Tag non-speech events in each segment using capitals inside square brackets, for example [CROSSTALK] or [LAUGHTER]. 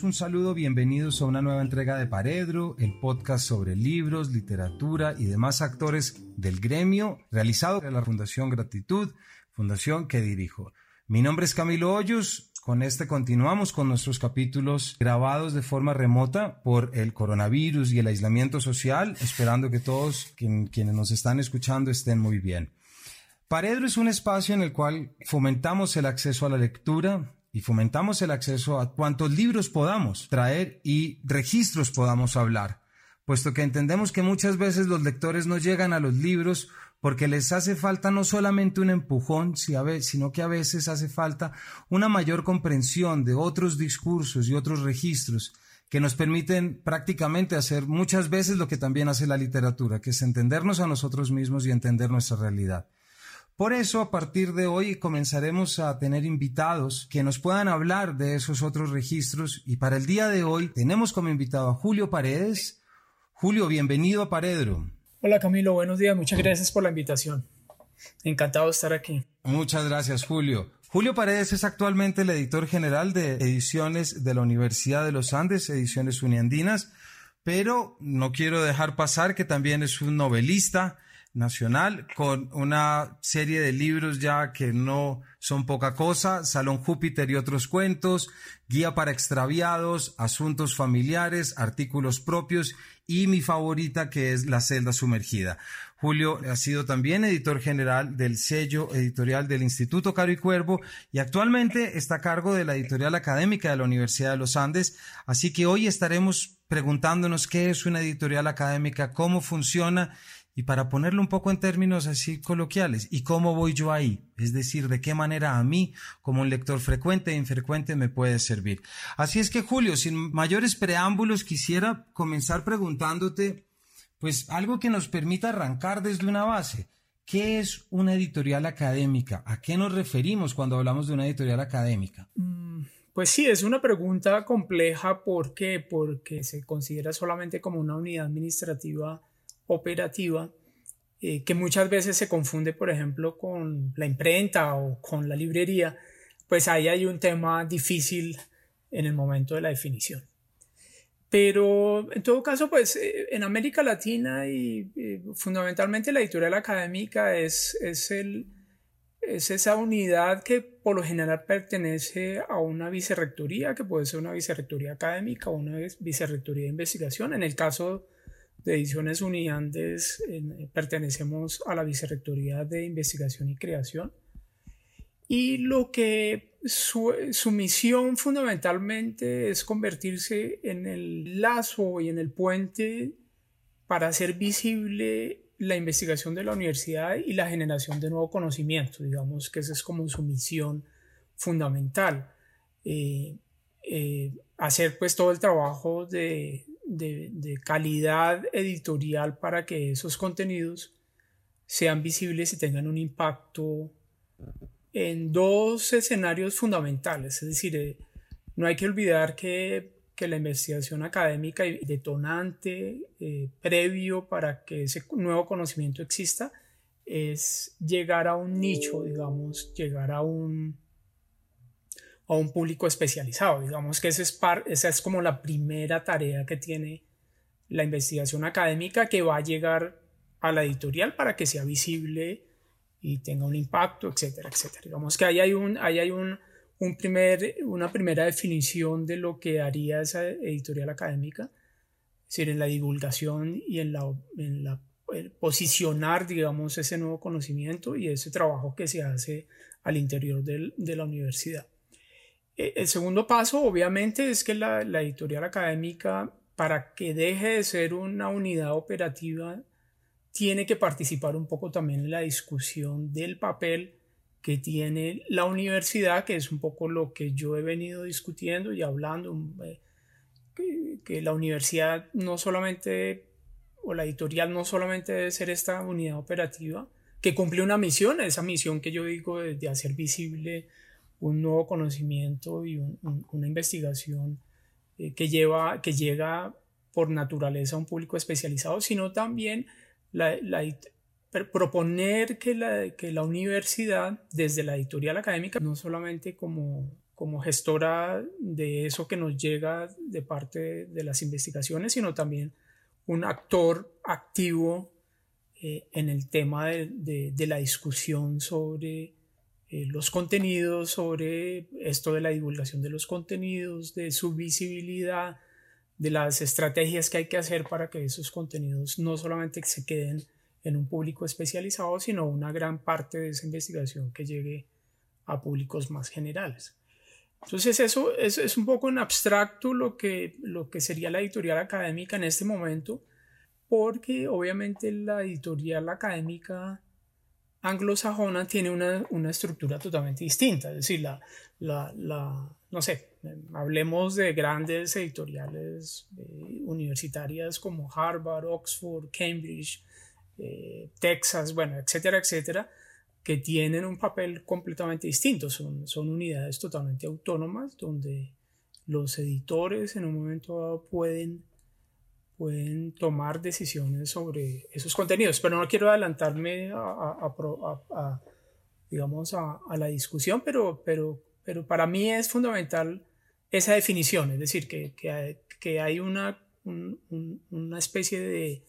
un saludo, bienvenidos a una nueva entrega de Paredro, el podcast sobre libros, literatura y demás actores del gremio, realizado por la Fundación Gratitud, fundación que dirijo. Mi nombre es Camilo Hoyos, con este continuamos con nuestros capítulos grabados de forma remota por el coronavirus y el aislamiento social, esperando que todos quienes nos están escuchando estén muy bien. Paredro es un espacio en el cual fomentamos el acceso a la lectura, y fomentamos el acceso a cuantos libros podamos traer y registros podamos hablar, puesto que entendemos que muchas veces los lectores no llegan a los libros porque les hace falta no solamente un empujón, sino que a veces hace falta una mayor comprensión de otros discursos y otros registros que nos permiten prácticamente hacer muchas veces lo que también hace la literatura, que es entendernos a nosotros mismos y entender nuestra realidad. Por eso, a partir de hoy comenzaremos a tener invitados que nos puedan hablar de esos otros registros y para el día de hoy tenemos como invitado a Julio Paredes. Julio, bienvenido a Paredro. Hola Camilo, buenos días, muchas gracias por la invitación. Encantado de estar aquí. Muchas gracias, Julio. Julio Paredes es actualmente el editor general de ediciones de la Universidad de los Andes, Ediciones Uniandinas, pero no quiero dejar pasar que también es un novelista, nacional con una serie de libros ya que no son poca cosa, Salón Júpiter y otros cuentos, Guía para extraviados, Asuntos familiares, artículos propios y mi favorita que es La celda sumergida. Julio ha sido también editor general del sello editorial del Instituto Caro y Cuervo y actualmente está a cargo de la editorial académica de la Universidad de los Andes, así que hoy estaremos preguntándonos qué es una editorial académica, cómo funciona y para ponerlo un poco en términos así coloquiales, ¿y cómo voy yo ahí? Es decir, ¿de qué manera a mí, como un lector frecuente e infrecuente, me puede servir? Así es que, Julio, sin mayores preámbulos, quisiera comenzar preguntándote, pues, algo que nos permita arrancar desde una base. ¿Qué es una editorial académica? ¿A qué nos referimos cuando hablamos de una editorial académica? Mm, pues sí, es una pregunta compleja. ¿Por qué? Porque se considera solamente como una unidad administrativa operativa eh, que muchas veces se confunde, por ejemplo, con la imprenta o con la librería, pues ahí hay un tema difícil en el momento de la definición. Pero en todo caso, pues eh, en América Latina y, fundamentalmente la editorial académica es, es, el, es esa unidad que por lo general pertenece a una vicerrectoría, que puede ser una vicerrectoría académica o una vicerrectoría de investigación. En el caso de Ediciones Uniandes eh, pertenecemos a la Vicerrectoría de Investigación y Creación. Y lo que su, su, misión fundamentalmente es convertirse en el lazo y en el puente para hacer visible la investigación de la universidad y la generación de nuevo conocimiento. Digamos que esa es como su misión fundamental. Eh, eh, hacer pues todo el trabajo de, de, calidad editorial para que esos contenidos sean visibles y tengan un impacto en dos escenarios fundamentales. Es decir, eh, no hay que olvidar que, la investigación académica y detonante eh, previo para que ese nuevo conocimiento exista es llegar a un nicho, digamos, llegar a un, a un público especializado. Digamos que ese es esa es como la primera tarea que tiene la investigación académica que va a llegar a la editorial para que sea visible y tenga un impacto, etcétera, etcétera. Digamos que ahí hay, un, ahí hay un, primer, una primera definición de lo que haría esa editorial académica, es decir, en la divulgación y en la, en la posicionar, digamos, ese nuevo conocimiento y ese trabajo que se hace al interior del, de la universidad. Eh, el segundo paso, obviamente, es que la, editorial académica, para que deje de ser una unidad operativa, tiene que participar un poco también en la discusión del papel que tiene la universidad, que es un poco lo que yo he venido discutiendo y hablando, eh, que, la universidad no solamente, o la editorial no solamente debe ser esta unidad operativa, que cumple una misión, esa misión que yo digo de hacer visible un nuevo conocimiento y una investigación eh, que, lleva, que llega por naturaleza a un público especializado, sino también proponer que la, que la universidad, desde la editorial académica, no solamente como como gestora de eso que nos llega de parte de las investigaciones, sino también un actor activo eh, en el tema de, la discusión sobre eh, los contenidos, sobre esto de la divulgación de los contenidos, de su visibilidad, de las estrategias que hay que hacer para que esos contenidos no solamente se queden en un público especializado, sino una gran parte de esa investigación que llegue a públicos más generales. Entonces eso, es un poco en abstracto lo que, lo que sería la editorial académica en este momento, porque obviamente la editorial académica anglosajona tiene una, una estructura totalmente distinta, es decir, la, la, no sé, hablemos de grandes editoriales eh, universitarias como Harvard, Oxford, Cambridge, eh, Texas, bueno, etcétera, etcétera, que tienen un papel completamente distinto. Son, son unidades totalmente autónomas donde los editores en un momento dado pueden, pueden tomar decisiones sobre esos contenidos. Pero no quiero adelantarme a, digamos, a, la discusión, pero, pero, pero para mí es fundamental esa definición, es decir, que, que, hay una, una especie de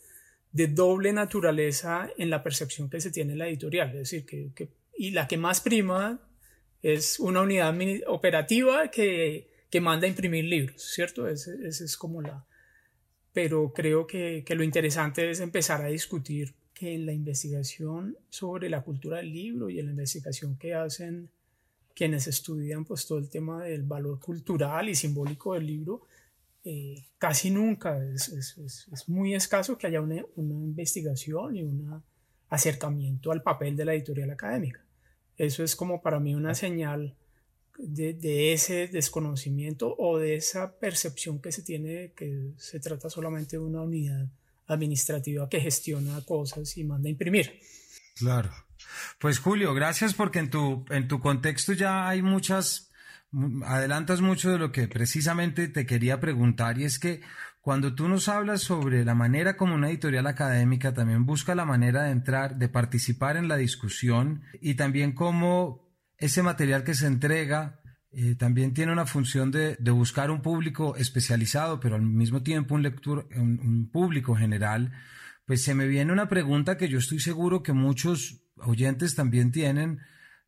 de doble naturaleza en la percepción que se tiene en la editorial. Es decir, que, y la que más prima es una unidad operativa que, que manda a imprimir libros, ¿cierto? Ese, es como la... Pero creo que, que, lo interesante es empezar a discutir que en la investigación sobre la cultura del libro y en la investigación que hacen quienes estudian pues todo el tema del valor cultural y simbólico del libro, eh, casi nunca, es, es, es, muy escaso que haya una, una, investigación y un acercamiento al papel de la editorial académica. Eso es como para mí una señal de, ese desconocimiento o de esa percepción que se tiene que se trata solamente de una unidad administrativa que gestiona cosas y manda a imprimir. Claro. Pues Julio, gracias porque en tu, en tu contexto ya hay muchas adelantas mucho de lo que precisamente te quería preguntar y es que cuando tú nos hablas sobre la manera como una editorial académica también busca la manera de entrar, de participar en la discusión y también cómo ese material que se entrega eh, también tiene una función de, buscar un público especializado, pero al mismo tiempo un público general, pues se me viene una pregunta que yo estoy seguro que muchos oyentes también tienen,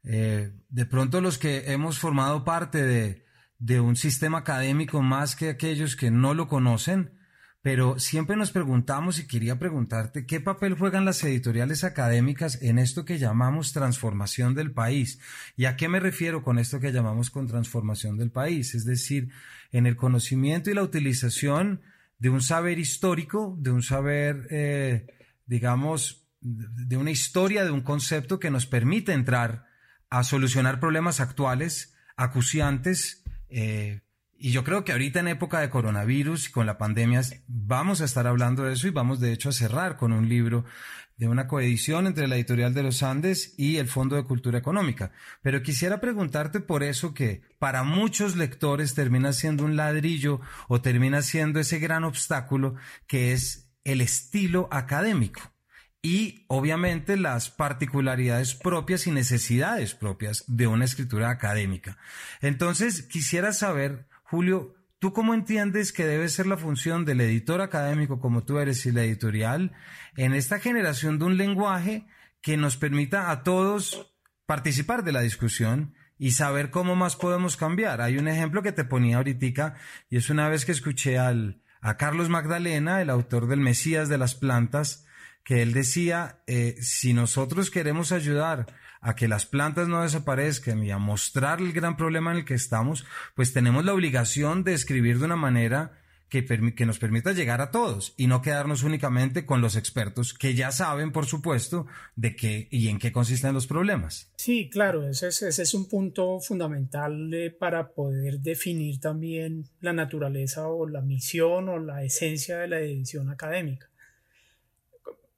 eh, de pronto los que hemos formado parte de, de un sistema académico más que aquellos que no lo conocen, pero siempre nos preguntamos y quería preguntarte qué papel juegan las editoriales académicas en esto que llamamos transformación del país. ¿Y a qué me refiero con esto que llamamos con transformación del país? Es decir, en el conocimiento y la utilización de un saber histórico, de un saber, eh, digamos, de una historia, de un concepto que nos permite entrar a solucionar problemas actuales, acuciantes, eh, y yo creo que ahorita en época de coronavirus y con la pandemia vamos a estar hablando de eso y vamos de hecho a cerrar con un libro de una coedición entre la editorial de los Andes y el Fondo de Cultura Económica. Pero quisiera preguntarte por eso que para muchos lectores termina siendo un ladrillo o termina siendo ese gran obstáculo que es el estilo académico y obviamente las particularidades propias y necesidades propias de una escritura académica. Entonces, quisiera saber, Julio, ¿tú cómo entiendes que debe ser la función del editor académico como tú eres y la editorial en esta generación de un lenguaje que nos permita a todos participar de la discusión y saber cómo más podemos cambiar? Hay un ejemplo que te ponía ahorita y es una vez que escuché al, a Carlos Magdalena, el autor del Mesías de las Plantas, que él decía, eh, si nosotros queremos ayudar a que las plantas no desaparezcan y a mostrar el gran problema en el que estamos, pues tenemos la obligación de escribir de una manera que, nos permita llegar a todos y no quedarnos únicamente con los expertos que ya saben, por supuesto, de qué y en qué consisten los problemas. Sí, claro, ese es, ese es un punto fundamental eh, para poder definir también la naturaleza o la misión o la esencia de la edición académica.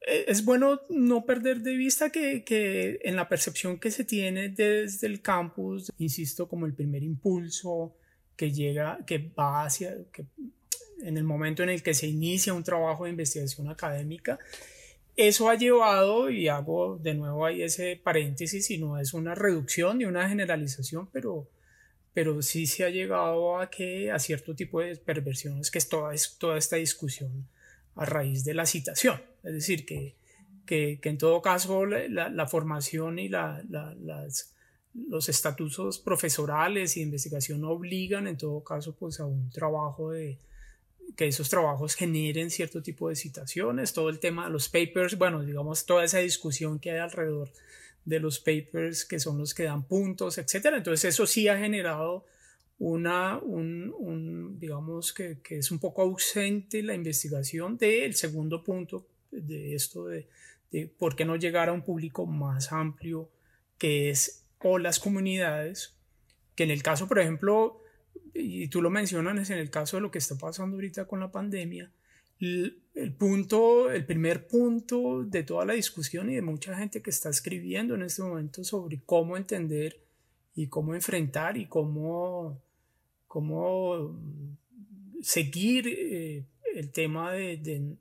Eh, es bueno no perder de vista que, en la percepción que se tiene desde el campus, insisto, como el primer impulso que llega, que va hacia, que en el momento en el que se inicia un trabajo de investigación académica, eso ha llevado, y hago de nuevo ahí ese paréntesis, y no es una reducción ni una generalización, pero, pero sí se ha llegado a que a cierto tipo de perversiones, que es toda, es toda esta discusión a raíz de la citación. Es decir, que, que, en todo caso la, la, formación y la, las, los estatutos profesorales y investigación obligan en todo caso pues a un trabajo de que esos trabajos generen cierto tipo de citaciones, todo el tema de los papers, bueno, digamos toda esa discusión que hay alrededor de los papers que son los que dan puntos, etcétera. Entonces eso sí ha generado una, un, digamos que, que, es un poco ausente la investigación del segundo punto de esto de, de por qué no llegar a un público más amplio que es o las comunidades, que en el caso, por ejemplo, y tú lo mencionas en el caso de lo que está pasando ahorita con la pandemia, el, punto, el primer punto de toda la discusión y de mucha gente que está escribiendo en este momento sobre cómo entender y cómo enfrentar y cómo, cómo seguir eh, el tema de,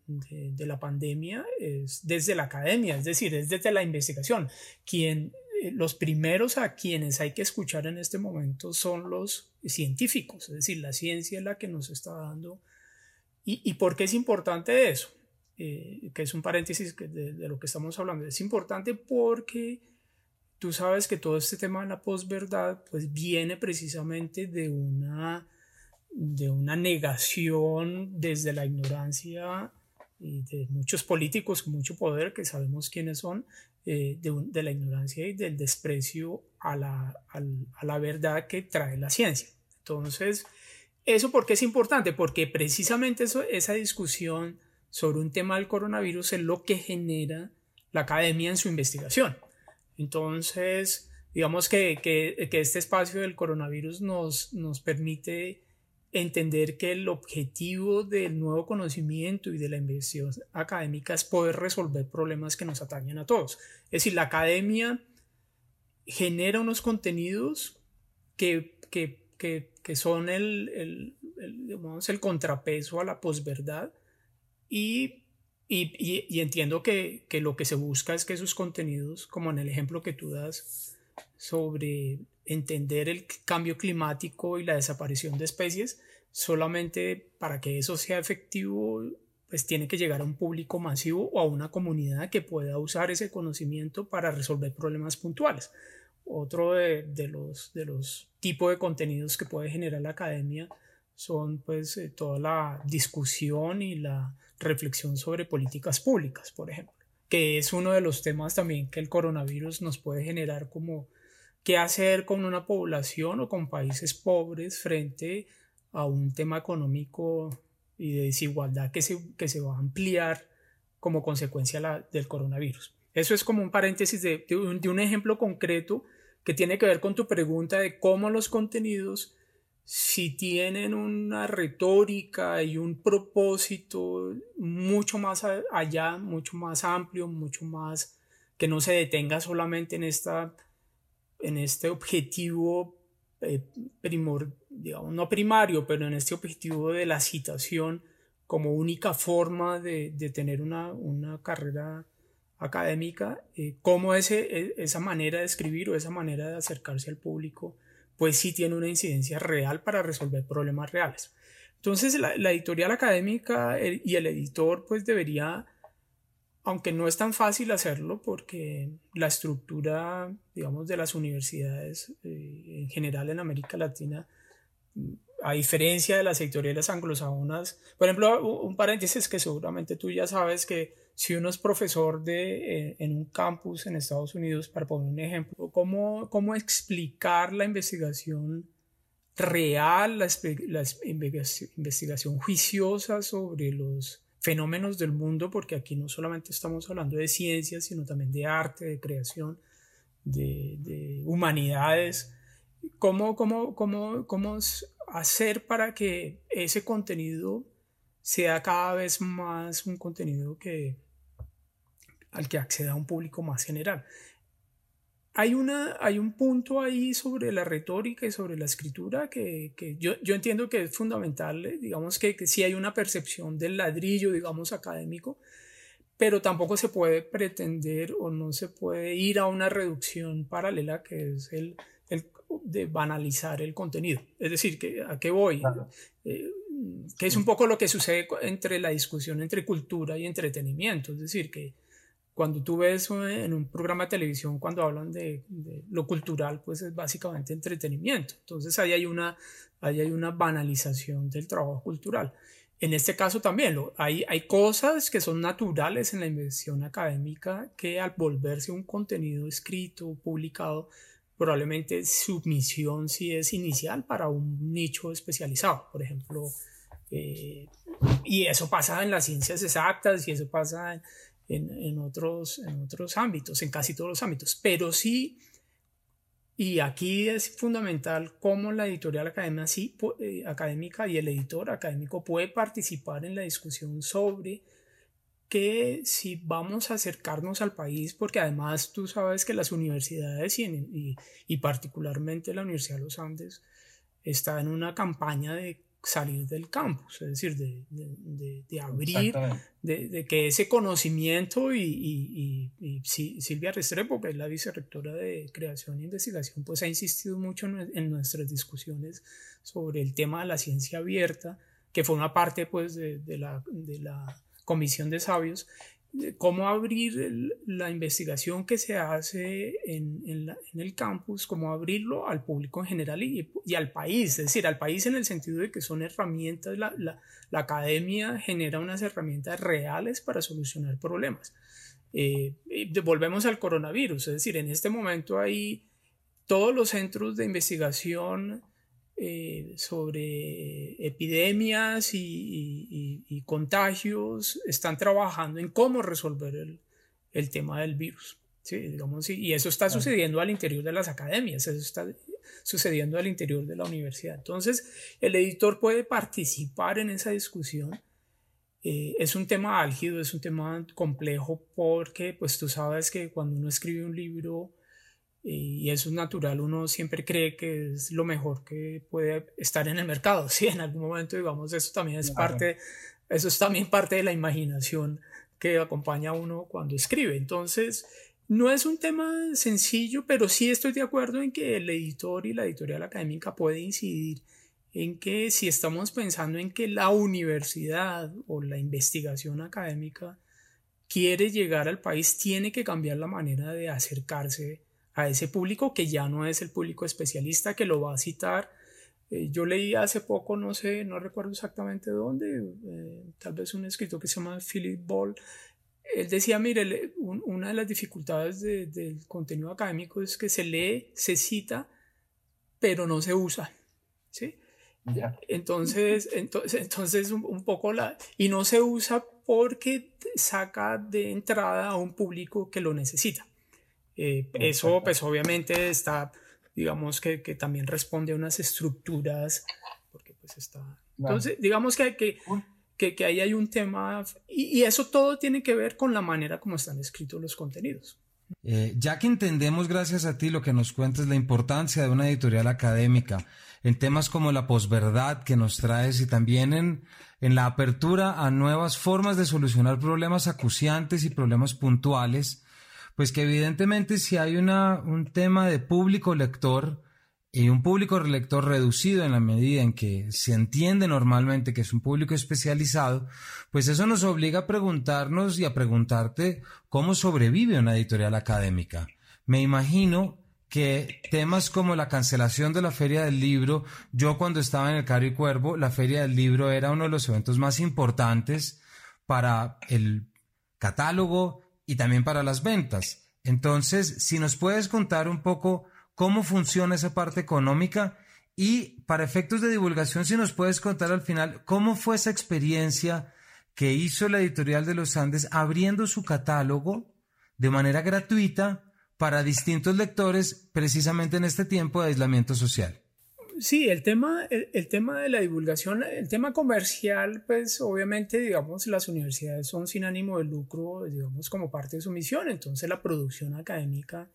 de, la pandemia es desde la academia, es decir, es desde la investigación. Quien, eh, los primeros a quienes hay que escuchar en este momento son los científicos, es decir, la ciencia es la que nos está dando. ¿Y, y por qué es importante eso? Eh, que es un paréntesis de, de, lo que estamos hablando. Es importante porque tú sabes que todo este tema de la posverdad pues viene precisamente de una de una negación desde la ignorancia y de muchos políticos con mucho poder que sabemos quiénes son, eh, de, la ignorancia y del desprecio a la, a la verdad que trae la ciencia. Entonces, ¿eso por qué es importante? Porque precisamente eso, esa discusión sobre un tema del coronavirus es lo que genera la academia en su investigación. Entonces, digamos que, que, que este espacio del coronavirus nos, nos permite entender que el objetivo del nuevo conocimiento y de la investigación académica es poder resolver problemas que nos atañen a todos. Es decir, la academia genera unos contenidos que, que, que, son el, el, el, contrapeso a la posverdad y, y, y, entiendo que, que lo que se busca es que esos contenidos, como en el ejemplo que tú das sobre entender el cambio climático y la desaparición de especies, solamente para que eso sea efectivo, pues tiene que llegar a un público masivo o a una comunidad que pueda usar ese conocimiento para resolver problemas puntuales. Otro de, los, de los tipos de contenidos que puede generar la academia son pues eh, toda la discusión y la reflexión sobre políticas públicas, por ejemplo, que es uno de los temas también que el coronavirus nos puede generar como qué hacer con una población o con países pobres frente a un tema económico y de desigualdad que se, que se va a ampliar como consecuencia del coronavirus. Eso es como un paréntesis de, un, ejemplo concreto que tiene que ver con tu pregunta de cómo los contenidos, si tienen una retórica y un propósito mucho más allá, mucho más amplio, mucho más que no se detenga solamente en esta en este objetivo eh, primor, digamos, no primario, pero en este objetivo de la citación como única forma de, de tener una, una, carrera académica, eh, cómo ese, e, esa manera de escribir o esa manera de acercarse al público, pues sí tiene una incidencia real para resolver problemas reales. Entonces la, la editorial académica y el editor pues debería aunque no es tan fácil hacerlo porque la estructura, digamos, de las universidades eh, en general en América Latina, a diferencia de las editoriales anglosajonas, por ejemplo, un paréntesis que seguramente tú ya sabes que si uno es profesor de, eh, en un campus en Estados Unidos, para poner un ejemplo, ¿cómo, cómo explicar la investigación real, la investigación juiciosa sobre los fenómenos del mundo, porque aquí no solamente estamos hablando de ciencias, sino también de arte, de creación, de, humanidades. ¿Cómo, cómo, cómo, ¿Cómo hacer para que ese contenido sea cada vez más un contenido que, al que acceda un público más general? Hay, una, hay un punto ahí sobre la retórica y sobre la escritura que, que yo, yo, entiendo que es fundamental, eh, digamos que, que sí hay una percepción del ladrillo, digamos, académico, pero tampoco se puede pretender o no se puede ir a una reducción paralela que es el, el de banalizar el contenido. Es decir, que, ¿a qué voy? Eh, que es un poco lo que sucede entre la discusión entre cultura y entretenimiento. Es decir, que cuando tú ves en un programa de televisión, cuando hablan de, lo cultural, pues es básicamente entretenimiento. Entonces ahí hay una, ahí hay una banalización del trabajo cultural. En este caso también lo, hay, hay cosas que son naturales en la investigación académica que al volverse un contenido escrito, publicado, probablemente su misión sí es inicial para un nicho especializado, por ejemplo. Eh, y eso pasa en las ciencias exactas y eso pasa en, en, otros, en otros ámbitos, en casi todos los ámbitos. Pero sí y aquí es fundamental cómo la editorial académica, sí, eh, académica y el editor académico puede participar en la discusión sobre que si vamos a acercarnos al país, porque además tú sabes que las universidades y, y, y particularmente la Universidad de los Andes está en una campaña de salir del campus, es decir, de, de, de abrir, de, que ese conocimiento y, y, y, Silvia Restrepo, que es la vicerrectora de creación e investigación, pues ha insistido mucho en, en, nuestras discusiones sobre el tema de la ciencia abierta, que fue una parte pues de, la, de la comisión de sabios, cómo abrir la investigación que se hace en, el campus, cómo abrirlo al público en general y, al país, es decir, al país en el sentido de que son herramientas, la academia genera unas herramientas reales para solucionar problemas. Eh, volvemos al coronavirus, es decir, en este momento hay todos los centros de investigación eh, sobre epidemias y, contagios, están trabajando en cómo resolver el, tema del virus. ¿sí? Digamos, y eso está sucediendo al interior de las academias, eso está sucediendo al interior de la universidad. Entonces, el editor puede participar en esa discusión. Eh, es un tema álgido, es un tema complejo porque, pues tú sabes que cuando uno escribe un libro, y eso es natural, uno siempre cree que es lo mejor que puede estar en el mercado, [LAUGHS] sí, en algún momento, digamos, eso también es parte, eso es también parte de la imaginación que acompaña a uno cuando escribe. Entonces, no es un tema sencillo, pero sí estoy de acuerdo en que el editor y la editorial académica puede incidir en que si estamos pensando en que la universidad o la investigación académica quiere llegar al país, tiene que cambiar la manera de acercarse a ese público que ya no es el público especialista que lo va a citar. Eh, yo leí hace poco, no sé, no recuerdo exactamente dónde, eh, tal vez un escritor que se llama Philip Ball, él decía, mire, una de las dificultades del contenido académico es que se lee, se cita, pero no se usa. ¿sí? Entonces, entonces, entonces un, poco la... Y no se usa porque saca de entrada a un público que lo necesita. Eh, eso pues obviamente está, digamos que, que, también responde a unas estructuras, porque pues está... Entonces, digamos que, que, que, que ahí hay un tema y, y, eso todo tiene que ver con la manera como están escritos los contenidos. Eh, ya que entendemos gracias a ti lo que nos cuentas la importancia de una editorial académica en temas como la posverdad que nos traes y también en, en la apertura a nuevas formas de solucionar problemas acuciantes y problemas puntuales, pues que evidentemente si hay una, un tema de público lector y un público lector reducido en la medida en que se entiende normalmente que es un público especializado, pues eso nos obliga a preguntarnos y a preguntarte cómo sobrevive una editorial académica. Me imagino que temas como la cancelación de la Feria del Libro, yo cuando estaba en el Caro y Cuervo, la Feria del Libro era uno de los eventos más importantes para el catálogo y también para las ventas. Entonces, si nos puedes contar un poco cómo funciona esa parte económica y para efectos de divulgación, si nos puedes contar al final cómo fue esa experiencia que hizo la editorial de los Andes abriendo su catálogo de manera gratuita para distintos lectores precisamente en este tiempo de aislamiento social. Sí, el tema, el, tema de la divulgación, el tema comercial, pues obviamente, digamos, las universidades son sin ánimo de lucro, digamos, como parte de su misión, entonces la producción académica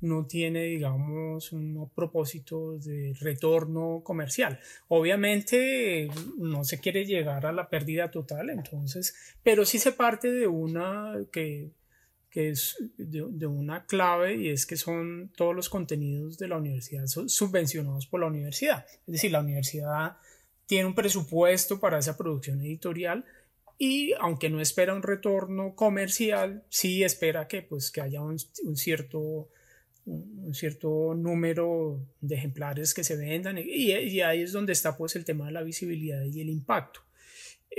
no tiene, digamos, un propósito de retorno comercial. Obviamente no se quiere llegar a la pérdida total, entonces, pero sí se parte de una que que es de, una clave y es que son todos los contenidos de la universidad subvencionados por la universidad. Es decir, la universidad tiene un presupuesto para esa producción editorial y aunque no espera un retorno comercial, sí espera que, pues, que haya un, cierto, un, cierto número de ejemplares que se vendan y, y, ahí es donde está pues, el tema de la visibilidad y el impacto.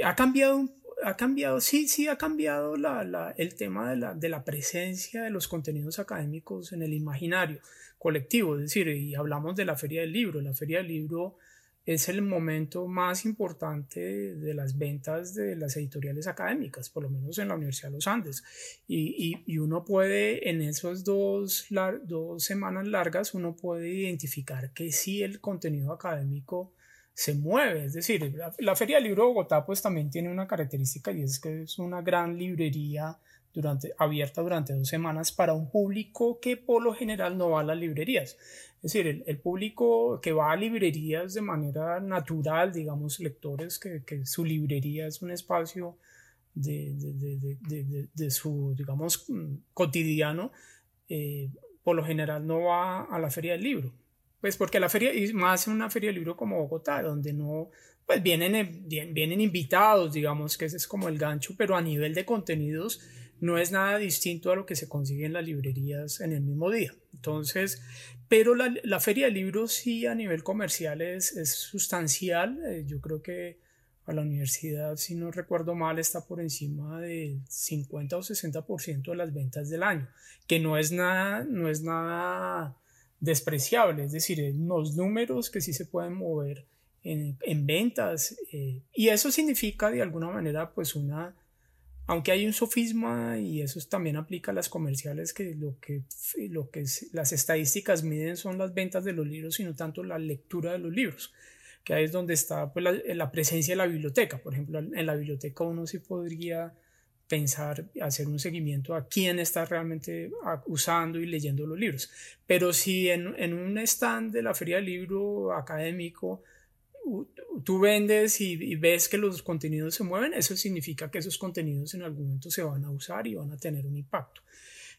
Ha cambiado, ha cambiado sí, sí ha cambiado la, el tema de la, de la presencia de los contenidos académicos en el imaginario colectivo, es decir, y hablamos de la Feria del Libro. La Feria del Libro es el momento más importante de las ventas de las editoriales académicas, por lo menos en la Universidad de los Andes. Y, y, uno puede, en esas dos, dos semanas largas, uno puede identificar que sí el contenido académico se mueve. Es decir, la, Feria del Libro de Bogotá pues también tiene una característica y es que es una gran librería durante, abierta durante dos semanas para un público que por lo general no va a las librerías. Es decir, el, público que va a librerías de manera natural, digamos, lectores, que, su librería es un espacio de, su, digamos, cotidiano, eh, por lo general no va a la feria del libro. Pues porque la feria, y más una feria del libro como Bogotá, donde no, pues vienen, vienen invitados, digamos, que ese es como el gancho, pero a nivel de contenidos no es nada distinto a lo que se consigue en las librerías en el mismo día. Entonces, pero la, la feria de libros sí a nivel comercial es, es sustancial. Eh, yo creo que a la universidad, si no recuerdo mal, está por encima del 50 o 60% de las ventas del año, que no es nada, no es nada despreciable, es decir, los números que sí se pueden mover en, en ventas eh, y eso significa de alguna manera pues una aunque hay un sofisma y eso también aplica a las comerciales que lo que, lo que las estadísticas miden son las ventas de los libros y no tanto la lectura de los libros que ahí es donde está pues, la, presencia de la biblioteca. Por ejemplo en la biblioteca uno sí podría pensar hacer un seguimiento a quién está realmente usando y leyendo los libros pero si en, un stand de la feria del libro académico tú vendes y, ves que los contenidos se mueven, eso significa que esos contenidos en algún momento se van a usar y van a tener un impacto.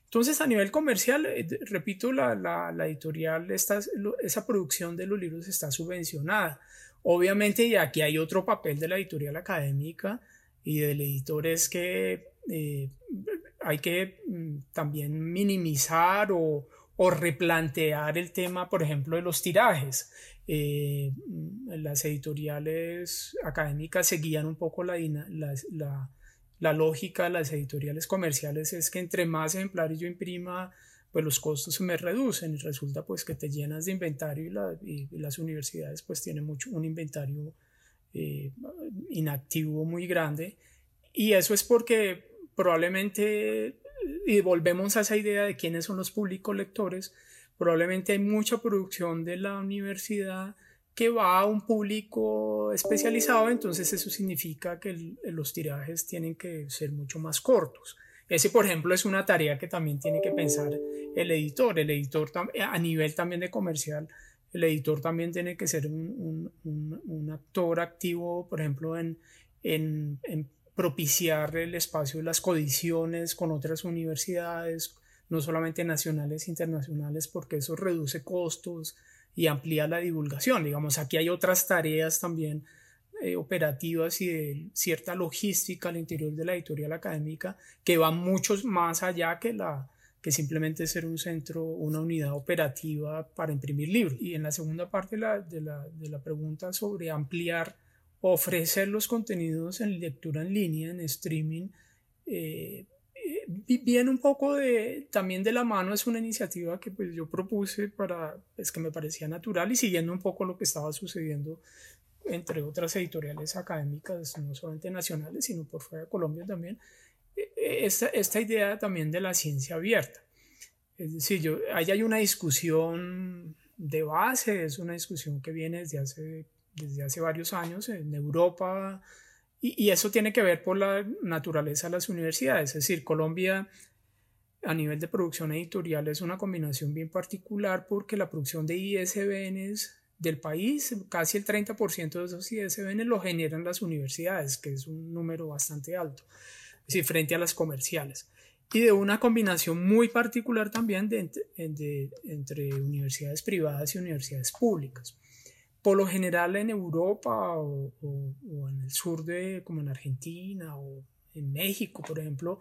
Entonces, a nivel comercial, eh, repito, la, la, editorial, esta, esa producción de los libros está subvencionada. Obviamente, y aquí hay otro papel de la editorial académica y del editor es que eh, hay que mm, también minimizar o, o replantear el tema, por ejemplo, de los tirajes. Eh, las editoriales académicas seguían un poco la, la, lógica de las editoriales comerciales, es que entre más ejemplares yo imprima, pues los costos se me reducen y resulta pues que te llenas de inventario y, las universidades pues tienen mucho, un inventario eh, inactivo muy grande y eso es porque probablemente y volvemos a esa idea de quiénes son los públicos lectores probablemente hay mucha producción de la universidad que va a un público especializado, entonces eso significa que los tirajes tienen que ser mucho más cortos. Ese, por ejemplo, es una tarea que también tiene que pensar el editor. El editor a nivel también de comercial, el editor también tiene que ser un, actor activo, por ejemplo, en, propiciar el espacio las codiciones con otras universidades, no solamente nacionales internacionales, porque eso reduce costos y amplía la divulgación. Digamos, aquí hay otras tareas también eh, operativas y de cierta logística al interior de la editorial académica que van mucho más allá que la que simplemente ser un centro, una unidad operativa para imprimir libros. Y en la segunda parte de la, de la, pregunta sobre ampliar, ofrecer los contenidos en lectura en línea, en streaming, eh, viene un poco de, también de la mano, es una iniciativa que pues yo propuse para, es pues, que me parecía natural y siguiendo un poco lo que estaba sucediendo entre otras editoriales académicas, no solamente nacionales, sino por fuera de Colombia también, esta, esta idea también de la ciencia abierta. Es decir, yo, ahí hay una discusión de base, es una discusión que viene desde hace, desde hace varios años en Europa, y, eso tiene que ver por la naturaleza de las universidades. Es decir, Colombia a nivel de producción editorial es una combinación bien particular porque la producción de ISBNs del país, casi el 30% de esos ISBNs lo generan las universidades, que es un número bastante alto, decir, frente a las comerciales. y de una combinación muy particular también de, entre universidades privadas y universidades públicas. Por lo general en Europa o, en el sur de, como en Argentina o en México, por ejemplo,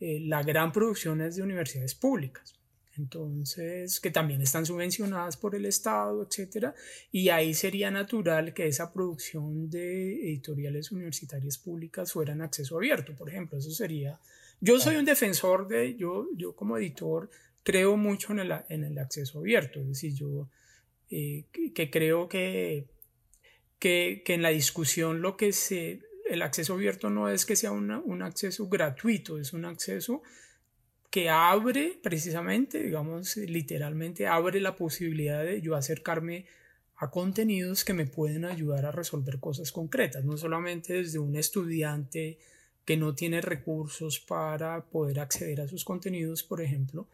eh, la gran producción es de universidades públicas. Entonces, que también están subvencionadas por el Estado, etcétera, y ahí sería natural que esa producción de editoriales universitarias públicas fuera en acceso abierto, por ejemplo. Eso sería yo soy un defensor de, yo, yo como editor creo mucho en el, en el acceso abierto, es decir, yo eh, que, creo que, que, que, en la discusión lo que se, el acceso abierto no es que sea un acceso gratuito, es un acceso que abre precisamente, digamos, literalmente abre la posibilidad de yo acercarme a contenidos que me pueden ayudar a resolver cosas concretas, no solamente desde un estudiante que no tiene recursos para poder acceder a sus contenidos, por ejemplo,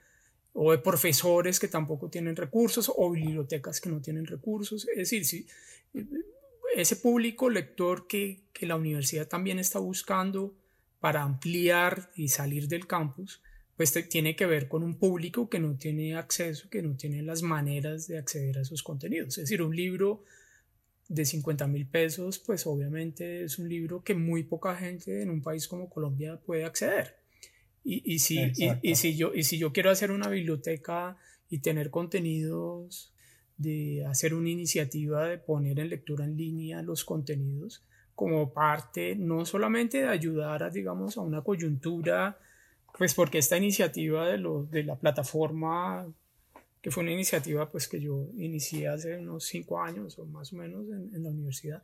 o de profesores que tampoco tienen recursos, o bibliotecas que no tienen recursos. Es decir, ese público lector que, que la universidad también está buscando para ampliar y salir del campus, pues tiene que ver con un público que no tiene acceso, que no tiene las maneras de acceder a esos contenidos. Es decir, un libro de 50 mil pesos, pues obviamente es un libro que muy poca gente en un país como Colombia puede acceder. Y, y, si, y, si yo, y si yo quiero hacer una biblioteca y tener contenidos, de hacer una iniciativa de poner en lectura en línea los contenidos como parte no solamente de ayudar a, digamos, a una coyuntura, pues porque esta iniciativa de, lo, de la plataforma que fue una iniciativa pues que yo inicié hace unos cinco años o más o menos en, la universidad,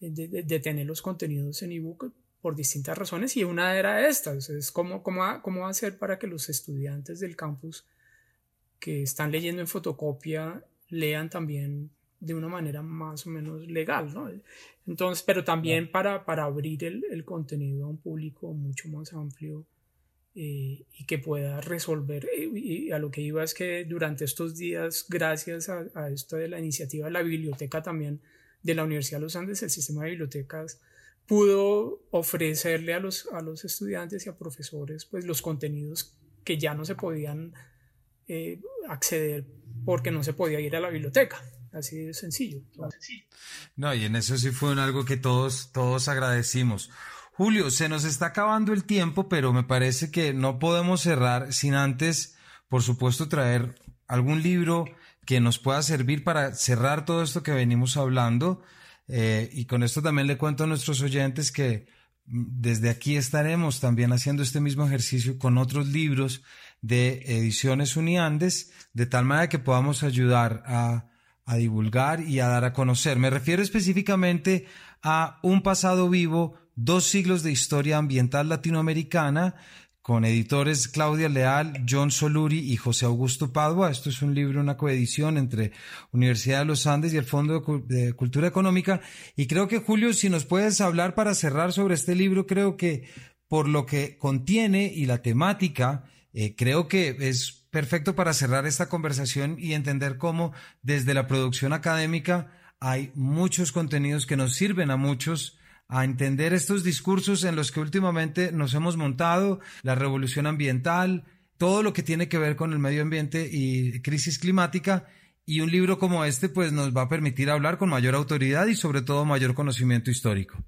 de, de, tener los contenidos en ebook por distintas razones y una era esta, es cómo, cómo, cómo hacer para que los estudiantes del campus que están leyendo en fotocopia lean también de una manera más o menos legal, ¿no? Entonces, pero también para, para abrir el, el contenido a un público mucho más amplio eh, y que pueda resolver. Eh, y a lo que iba es que durante estos días, gracias a, esto de la iniciativa de la biblioteca también de la Universidad de los Andes, el sistema de bibliotecas pudo ofrecerle a los, a los estudiantes y a profesores pues los contenidos que ya no se podían eh, acceder porque no se podía ir a la biblioteca. Así de sencillo. No, y en eso sí fue algo que todos, todos agradecimos. Julio, se nos está acabando el tiempo, pero me parece que no podemos cerrar sin antes, por supuesto, traer algún libro que nos pueda servir para cerrar todo esto que venimos hablando. Eh, y con esto también le cuento a nuestros oyentes que mm, desde aquí estaremos también haciendo este mismo ejercicio con otros libros de ediciones Uniandes, de tal manera que podamos ayudar a, a divulgar y a dar a conocer. Me refiero específicamente a Un pasado vivo Dos siglos de historia ambiental latinoamericana con editores Claudia Leal, John Soluri y José Augusto Padua. Esto es un libro, una coedición entre Universidad de los Andes y el Fondo de Cultura Económica. Y creo que Julio, si nos puedes hablar para cerrar sobre este libro, creo que por lo que contiene y la temática, eh, creo que es perfecto para cerrar esta conversación y entender cómo desde la producción académica hay muchos contenidos que nos sirven a muchos a entender estos discursos en los que últimamente nos hemos montado, la revolución ambiental, todo lo que tiene que ver con el medio ambiente y crisis climática. Y un libro como este pues nos va a permitir hablar con mayor autoridad y sobre todo mayor conocimiento histórico.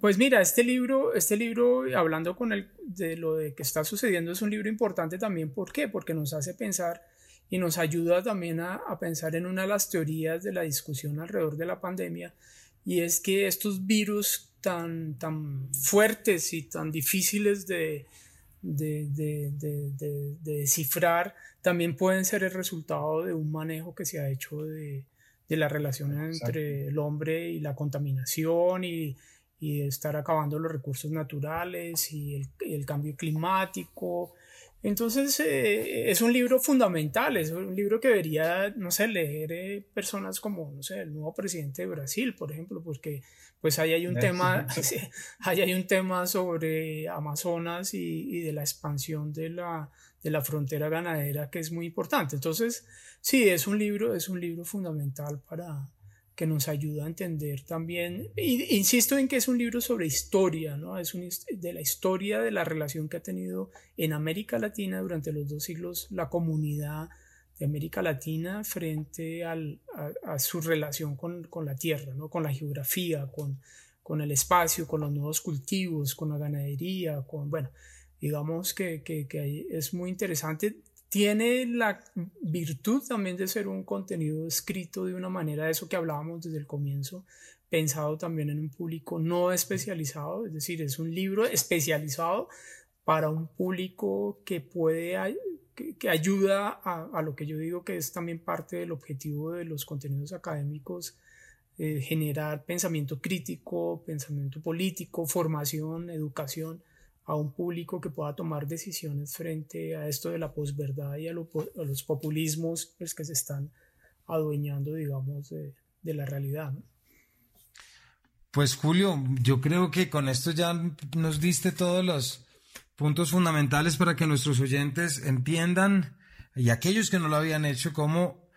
Pues mira, este libro, este libro, hablando con el, de lo de que está sucediendo, es un libro importante también. ¿Por qué? Porque nos hace pensar y nos ayuda también a, a pensar en una de las teorías de la discusión alrededor de la pandemia, y es que estos virus tan, tan fuertes y tan difíciles de, de, descifrar también pueden ser el resultado de un manejo que se ha hecho de, la relación entre el hombre y la contaminación y, y estar acabando los recursos naturales y el, el cambio climático entonces eh, es un libro fundamental, es un libro que debería, no sé, leer eh, personas como, no sé, el nuevo presidente de Brasil, por ejemplo, porque pues ahí hay un tema, [LAUGHS] ahí hay un tema sobre Amazonas y, y, de la expansión de la, de la frontera ganadera que es muy importante. Entonces, sí, es un libro, es un libro fundamental para, que nos ayuda a entender también, insisto en que es un libro sobre historia, ¿no? es un, de la historia de la relación que ha tenido en América Latina durante los dos siglos la comunidad de América Latina frente al, a, su relación con, con, la tierra, ¿no? con la geografía, con, con el espacio, con los nuevos cultivos, con la ganadería, con, bueno, digamos que, que, que es muy interesante tiene la virtud también de ser un contenido escrito de una manera, de eso que hablábamos desde el comienzo, pensado también en un público no especializado, es decir, es un libro especializado para un público que puede, que, ayuda a, lo que yo digo que es también parte del objetivo de los contenidos académicos, eh, generar pensamiento crítico, pensamiento político, formación, educación a un público que pueda tomar decisiones frente a esto de la posverdad y a, los populismos pues, que se están adueñando, digamos, de, la realidad. Pues Julio, yo creo que con esto ya nos diste todos los puntos fundamentales para que nuestros oyentes entiendan y aquellos que no lo habían hecho cómo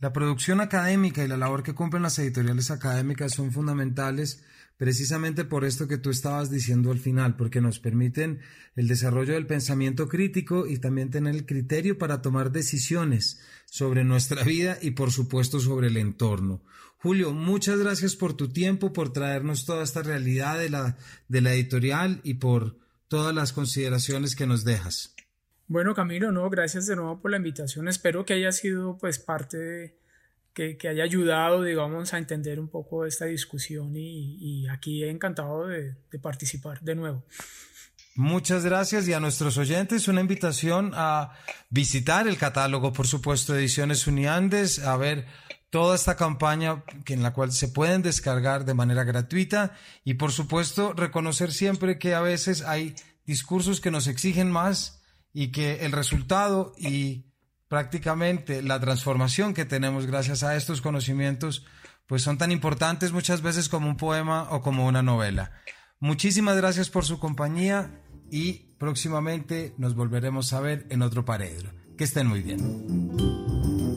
la producción académica y la labor que cumplen las editoriales académicas son fundamentales precisamente por esto que tú estabas diciendo al final, porque nos permiten el desarrollo del pensamiento crítico y también tener el criterio para tomar decisiones sobre nuestra vida y por supuesto sobre el entorno. Julio, muchas gracias por tu tiempo, por traernos toda esta realidad de la, de la editorial y por todas las consideraciones que nos dejas. Bueno, Camilo, no, gracias de nuevo por la invitación. Espero que haya sido pues parte de que, haya ayudado, digamos, a entender un poco esta discusión y, aquí he encantado de, participar de nuevo. Muchas gracias y a nuestros oyentes una invitación a visitar el catálogo, por supuesto, de Ediciones Uniandes, a ver toda esta campaña en la cual se pueden descargar de manera gratuita y, por supuesto, reconocer siempre que a veces hay discursos que nos exigen más y que el resultado y prácticamente la transformación que tenemos gracias a estos conocimientos, pues son tan importantes muchas veces como un poema o como una novela. Muchísimas gracias por su compañía y próximamente nos volveremos a ver en otro paredro. Que estén muy bien.